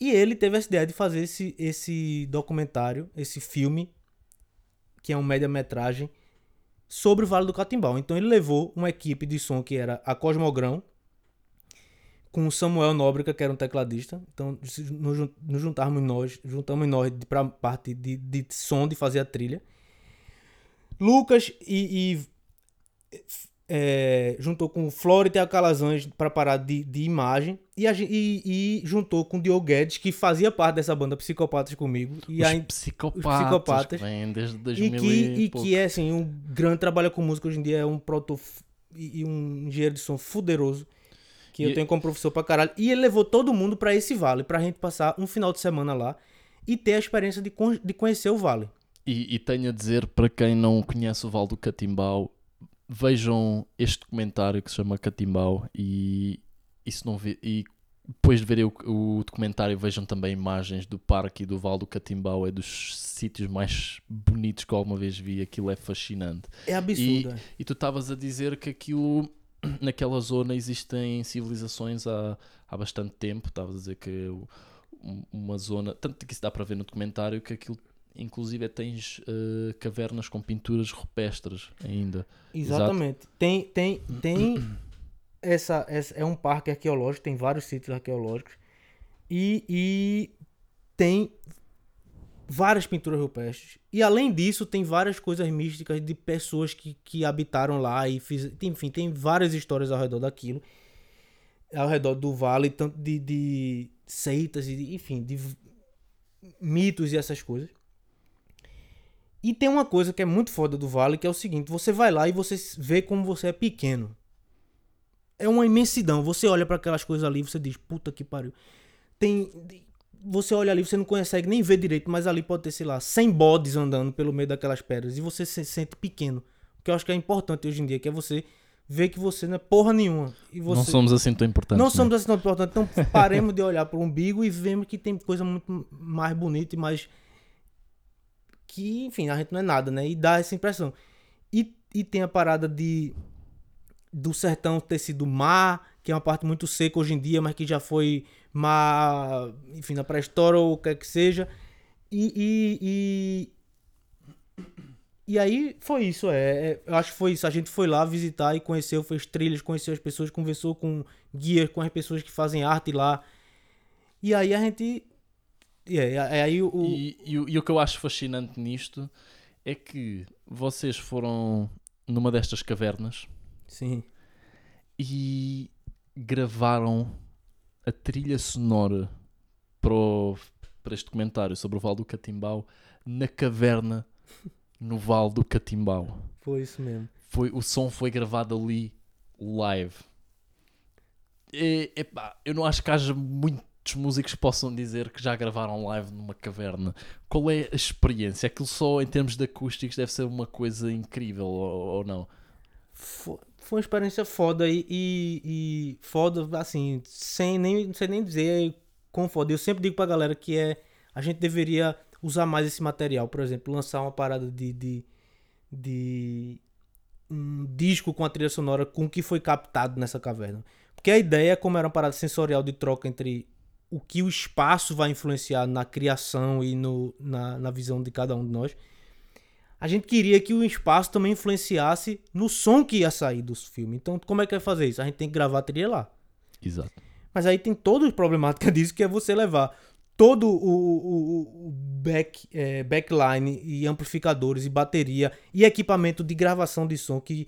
E ele teve essa ideia de fazer esse, esse documentário, esse filme, que é um média-metragem, sobre o Vale do Catimbau. Então ele levou uma equipe de som que era a Cosmogrão, com o Samuel Nóbrega, que era um tecladista. Então nos juntarmos nós, juntamos nós para parte de, de som, de fazer a trilha. Lucas e, e, é, juntou com o Florida e Calazans para parar de, de imagem e, a e, e juntou com o Diogo Guedes, que fazia parte dessa banda Psicopatas comigo. E, os, aí, psicopatas psicopatas. que vêm desde e 2000 que, e pouco. que é assim, um grande trabalho com música hoje em dia, é um proto e e um engenheiro de som fuderoso. Que eu E- tenho como professor pra caralho. E ele levou todo mundo pra esse vale, pra gente passar um final de semana lá e ter a experiência de, con- de conhecer o vale. E, e tenho a dizer para quem não conhece o Val do Catimbau, vejam este documentário que se chama Catimbau e, e, se não vê- e depois de verem o, o documentário vejam também imagens do parque e do Val do Catimbau, é dos sítios mais bonitos que alguma vez vi, aquilo é fascinante. É absurdo. é. E tu estavas a dizer que aquilo, naquela zona existem civilizações há, há bastante tempo, estavas a dizer que é um- uma zona, tanto que isso dá para ver no documentário, que aquilo inclusive tens eh, cavernas com pinturas rupestres ainda. Exatamente. Tem, tem, tem essa, essa. É um parque arqueológico, tem vários sítios arqueológicos. E, e tem várias pinturas rupestres. E além disso, tem várias coisas místicas de pessoas que, que habitaram lá e fiz, enfim, tem várias histórias ao redor daquilo. Ao redor do vale, tanto de, de seitas e, de- enfim, de mitos e essas coisas. E tem uma coisa que é muito foda do Vale, que é o seguinte, você vai lá e você vê como você é pequeno. é uma imensidão. Você olha pra aquelas coisas ali, você diz, puta que pariu. Tem você olha ali, você não consegue nem ver direito, mas ali pode ter, sei lá, 100 bodes andando pelo meio daquelas pedras e você se sente pequeno. O que eu acho que é importante hoje em dia, que é você ver que você não é porra nenhuma. E você... Não somos assim tão importantes. Não né? somos assim tão importantes, então paremos de olhar para o umbigo e vemos que tem coisa muito mais bonita e mais. Que, enfim, a gente não é nada, né? E dá essa impressão. E, e tem a parada de. Do sertão ter sido mar, que é uma parte muito seca hoje em dia, mas que já foi mar, enfim, na pré-história ou o que quer que seja. E, e, e, e aí foi isso, é, é, Eu acho que foi isso. A gente foi lá visitar e conheceu, fez trilhas, conheceu as pessoas, conversou com guias, com as pessoas que fazem arte lá. E aí a gente. E é, é aí o. E, e e o que eu acho fascinante nisto é que vocês foram numa destas cavernas Sim. e gravaram a trilha sonora para, o- para este documentário sobre o Vale do Catimbau na caverna no Vale do Catimbau. Foi isso mesmo. Foi, o som foi gravado ali live. E, epá, eu não acho que haja muitos músicos possam dizer que já gravaram live numa caverna. Qual é a experiência? Aquilo só em termos de acústicos deve ser uma coisa incrível ou, ou não? Foi, foi uma experiência foda e, e, e foda, assim, sem nem, sei nem dizer quão foda. Eu sempre digo pra galera que é. A gente deveria usar mais esse material. Por exemplo, lançar uma parada de. de, de um disco com a trilha sonora com o que foi captado nessa caverna. Porque a ideia, como era uma parada sensorial de troca entre o que o espaço vai influenciar na criação e no, na, na visão de cada um de nós, a gente queria que o espaço também influenciasse no som que ia sair dos filmes. Então, como é que vai fazer isso? A gente tem que gravar a trilha lá. Exato. Mas aí tem toda a problemática disso, que é você levar todo o, o, o back, é, backline e amplificadores e bateria e equipamento de gravação de som que,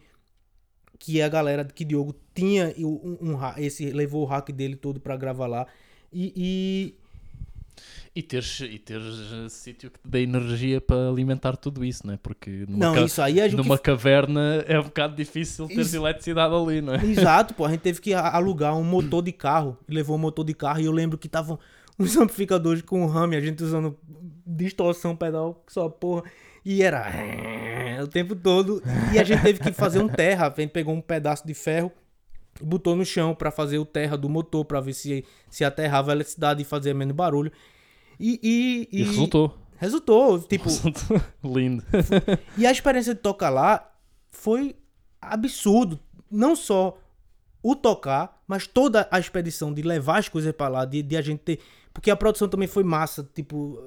que a galera que Diogo tinha e um, um esse levou o hack dele todo pra gravar lá. E, e E teres, e teres eh, sítio que te dê energia para alimentar tudo isso, não é? Porque numa, não, isso aí é o que numa caverna é um bocado difícil teres Isso. eletricidade ali, não é? Exato, pô. A gente teve que alugar um motor de carro. Levou um motor de carro. E eu lembro que estavam uns amplificadores com RAM, a gente usando distorção pedal, só porra. E era o tempo todo. E a gente teve que fazer um terra. A gente pegou um pedaço de ferro botou no chão pra fazer o terra do motor, pra ver se, se aterrava a eletricidade e fazia menos barulho. E, e, E, resultou. Resultou. Tipo, Resultou. Lindo. e a experiência de tocar lá foi absurdo. Não só o tocar, mas toda a expedição de levar as coisas pra lá, de, de a gente ter. Porque a produção também foi massa. Tipo,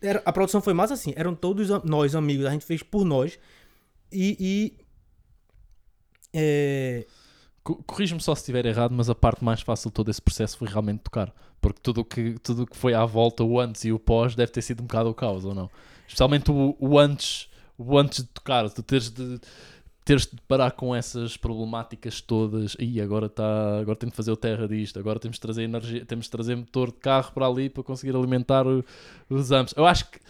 era, a produção foi massa assim. Eram todos nós, amigos. A gente fez por nós. E. e é, Co- Corrige-me só se estiver errado, mas a parte mais fácil de todo esse processo foi realmente tocar. Porque tudo que, tudo que foi à volta, o antes e o pós, deve ter sido um bocado o caos, ou não? Especialmente o, o antes, o antes de tocar, tu teres de, teres de parar com essas problemáticas todas. E agora está, agora tenho de fazer o terra disto, agora temos de trazer energia, temos de trazer motor de carro para ali para conseguir alimentar o- os amps. Eu acho que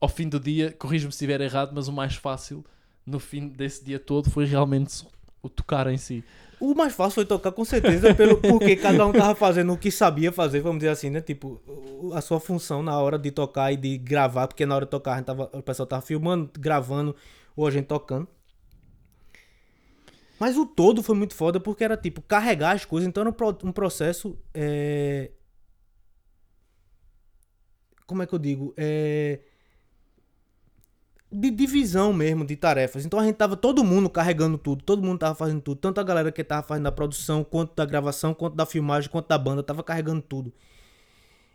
ao fim do dia, corrige-me se estiver errado, mas o mais fácil no fim desse dia todo foi realmente o tocar em si. O mais fácil foi tocar com certeza, pelo, porque cada um tava fazendo o que sabia fazer, vamos dizer assim, né? Tipo, a sua função na hora de tocar e de gravar, porque na hora de tocar a gente tava, o pessoal tava filmando, gravando, ou a gente tocando. Mas o todo foi muito foda porque era tipo carregar as coisas, então era um, um processo. é, Como é que eu digo? É... De divisão mesmo de tarefas. Então a gente tava todo mundo carregando tudo, todo mundo tava fazendo tudo. Tanto a galera que tava fazendo a produção, quanto da gravação, quanto da filmagem, quanto da banda, tava carregando tudo.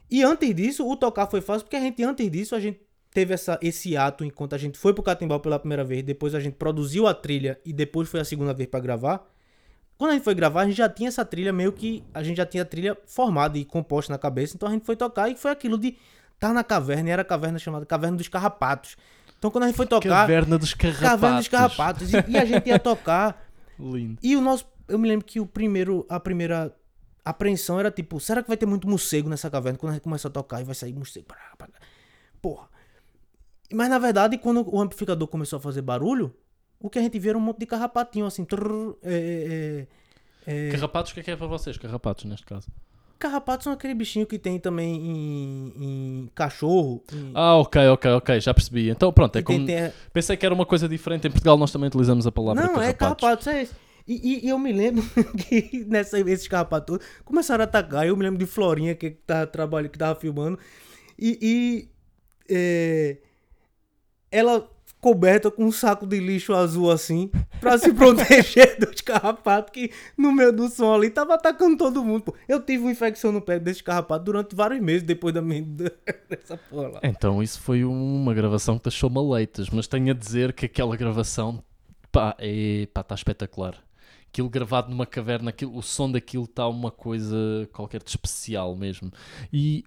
E antes disso, o tocar foi fácil, porque a gente, antes disso, a gente teve essa, esse ato enquanto a gente foi pro Catimbau pela primeira vez, depois a gente produziu a trilha e depois foi a segunda vez pra gravar. Quando a gente foi gravar, a gente já tinha essa trilha meio que. A gente já tinha a trilha formada e composta na cabeça. Então a gente foi tocar e foi aquilo de estar na caverna. E era a caverna chamada Caverna dos Carrapatos. Então quando a gente foi tocar. Caverna dos Carrapatos. Caverna dos Carrapatos. E, e a gente ia tocar. Lindo. E o nosso. Eu me lembro que o primeiro. A primeira apreensão era tipo: será que vai ter muito morcego nessa caverna? Quando a gente começa a tocar e vai sair morcego. Porra. Mas na verdade, quando o amplificador começou a fazer barulho, o que a gente viu era um monte de carrapatinho assim. trrr, é, é, é. É, Carrapatos, o que é que é para vocês? Carrapatos, neste caso. Carrapatos são aquele bichinho que tem também em, em cachorro. em- Ah, ok, ok, ok, já percebi. Então, pronto, é como... tem- Pensei que era uma coisa diferente. Em Portugal nós também utilizamos a palavra Não, é carrapatos. carrapatos, é isso. E, e- eu me lembro que nessa, esses carrapatos começaram a atacar. Eu me lembro de Florinha, que tava trabalhando, que tava filmando. E, e, é, ela coberta com um saco de lixo azul assim, pra se proteger dos carrapatos que no meio do som ali tava atacando todo mundo. pô. Eu tive uma infecção no pé desses carrapatos durante vários meses depois da minha dessa porra lá. Então, isso foi uma gravação que deixou maleitas, mas tenho a dizer que aquela gravação, pá, é, pá, está espetacular. Aquilo gravado numa caverna, aquilo, o som daquilo está uma coisa qualquer de especial mesmo. E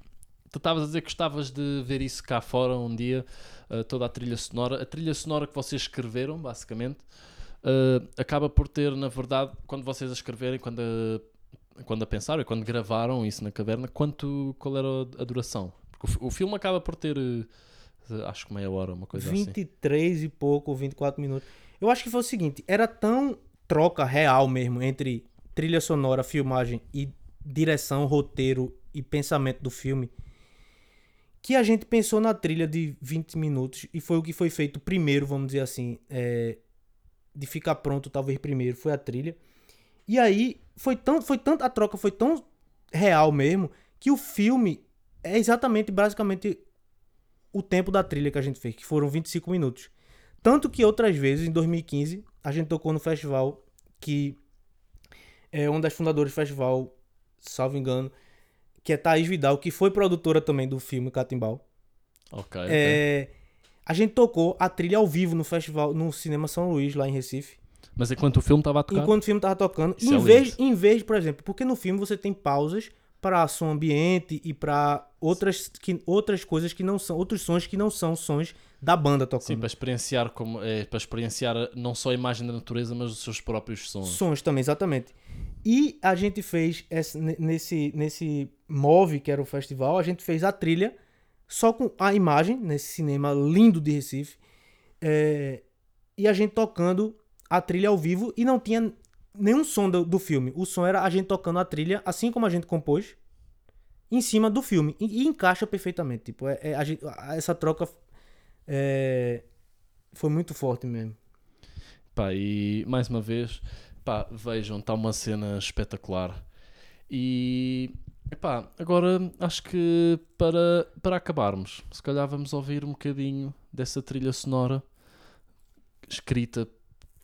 tu estavas a dizer que gostavas de ver isso cá fora um dia, uh, toda a trilha sonora. A trilha sonora que vocês escreveram, basicamente, uh, acaba por ter, na verdade, quando vocês a escreverem, quando a, quando a pensaram e quando gravaram isso na caverna, quanto, qual era a duração? Porque o, o filme acaba por ter, uh, acho que meia hora, uma coisa assim. 23 e pouco, ou 24 minutos. Eu acho que foi o seguinte, era tão troca real mesmo entre trilha sonora, filmagem e direção, roteiro e pensamento do filme, que a gente pensou na trilha de 20 minutos e foi o que foi feito primeiro, vamos dizer assim, é, de ficar pronto talvez primeiro, foi a trilha. E aí foi tão, foi tanta a troca foi tão real mesmo que o filme é exatamente, basicamente o tempo da trilha que a gente fez, que foram 25 minutos. Tanto que outras vezes, em 2015, a gente tocou no festival que é uma das fundadoras do festival, salvo engano, que é Thaís Vidal, que foi produtora também do filme Catimbau. Ok. É, a gente tocou a trilha ao vivo no festival, no Cinema São Luís, lá em Recife. Mas enquanto o filme estava tocar. Enquanto o filme tava tocando. Isso Em é vez, em vez, por exemplo, porque no filme você tem pausas para som ambiente e para outras, que, outras coisas que não são, outros sons que não são sons da banda tocando. Sim, para experienciar, como, é, para experienciar não só a imagem da natureza, mas os seus próprios sons. Sons também, exatamente. E a gente fez esse- ne- nesse, nesse Move, que era o festival, a gente fez a trilha só com a imagem, nesse cinema lindo de Recife. é, e a gente tocando a trilha ao vivo e não tinha nenhum som do, do filme. O som era a gente tocando a trilha, assim como a gente compôs, em cima do filme. E, e encaixa perfeitamente. Tipo, é, é- gente- essa troca é, foi muito forte mesmo. Pá, e mais uma vez, pá, vejam, está uma cena espetacular. E epá, agora acho que para, para acabarmos, se calhar vamos ouvir um bocadinho dessa trilha sonora escrita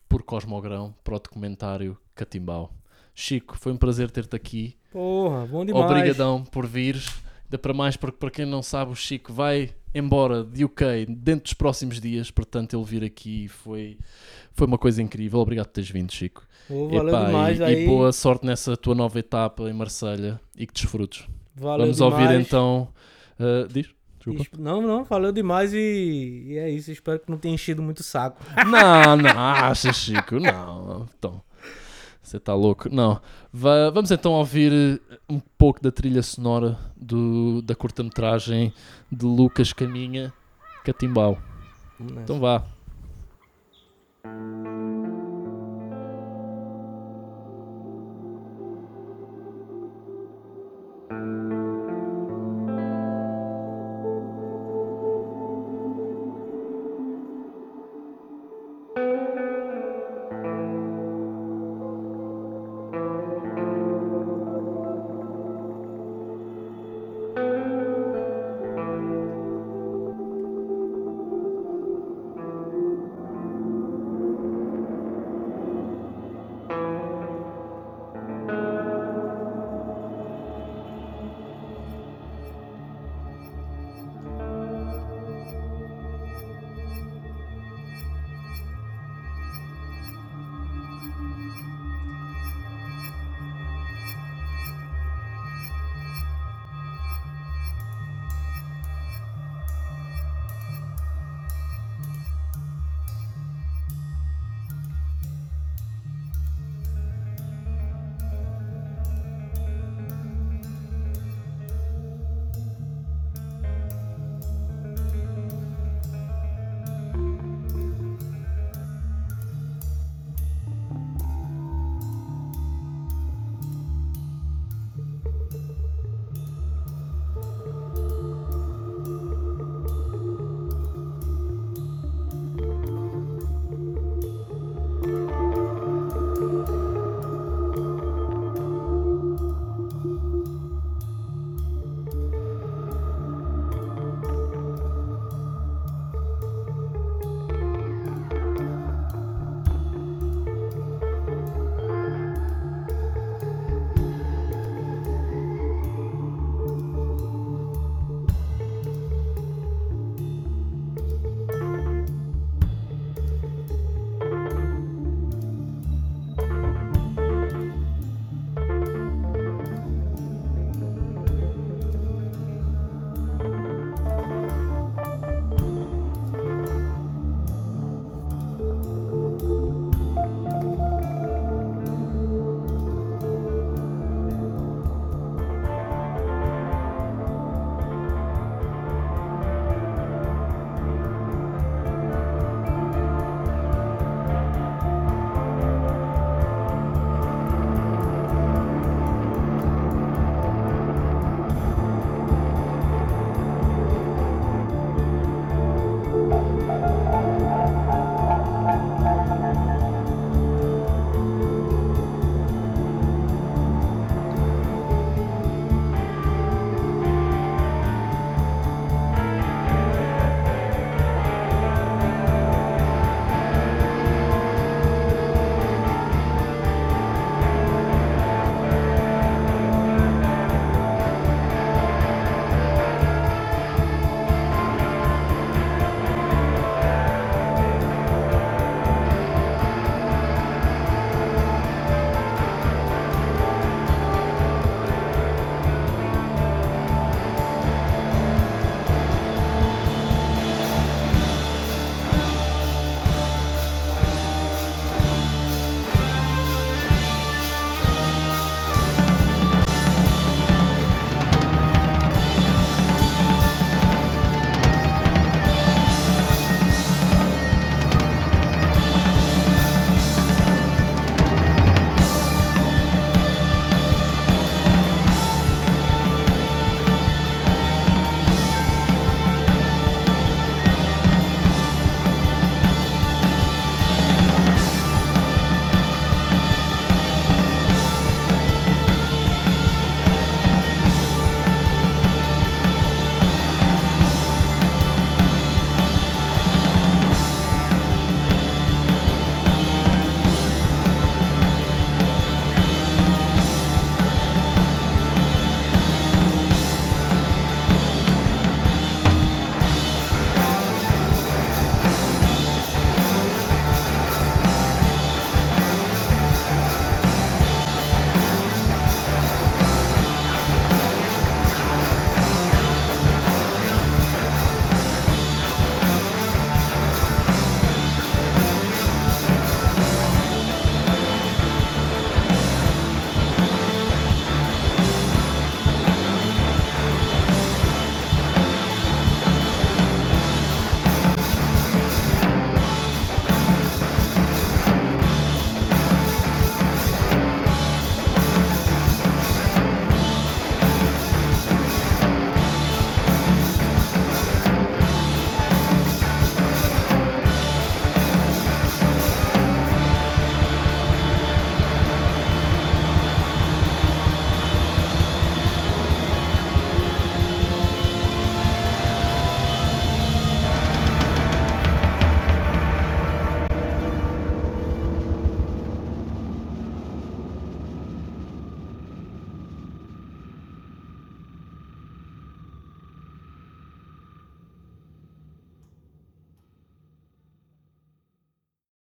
por Cosmogrão para o documentário Catimbau. Chico, foi um prazer ter-te aqui. Porra, bom demais. Obrigadão por vires. Ainda para mais, porque para quem não sabe, o Chico vai embora de UK dentro dos próximos dias. Portanto, ele vir aqui foi, foi uma coisa incrível. Obrigado por teres vindo, Chico. Pô, valeu Epá, demais e, aí. e boa sorte nessa tua nova etapa em Marselha e que desfrutes. Valeu Vamos demais. ouvir então. uh, diz? Desculpa. Não, não, valeu demais e, e é isso. Espero que não tenha enchido muito o saco. Não, não, acha Chico, não. Então, você está louco. Não. Va- vamos então ouvir eh, um pouco da trilha sonora do, da curta-metragem de Lucas Caminha, Catimbau. Então vá.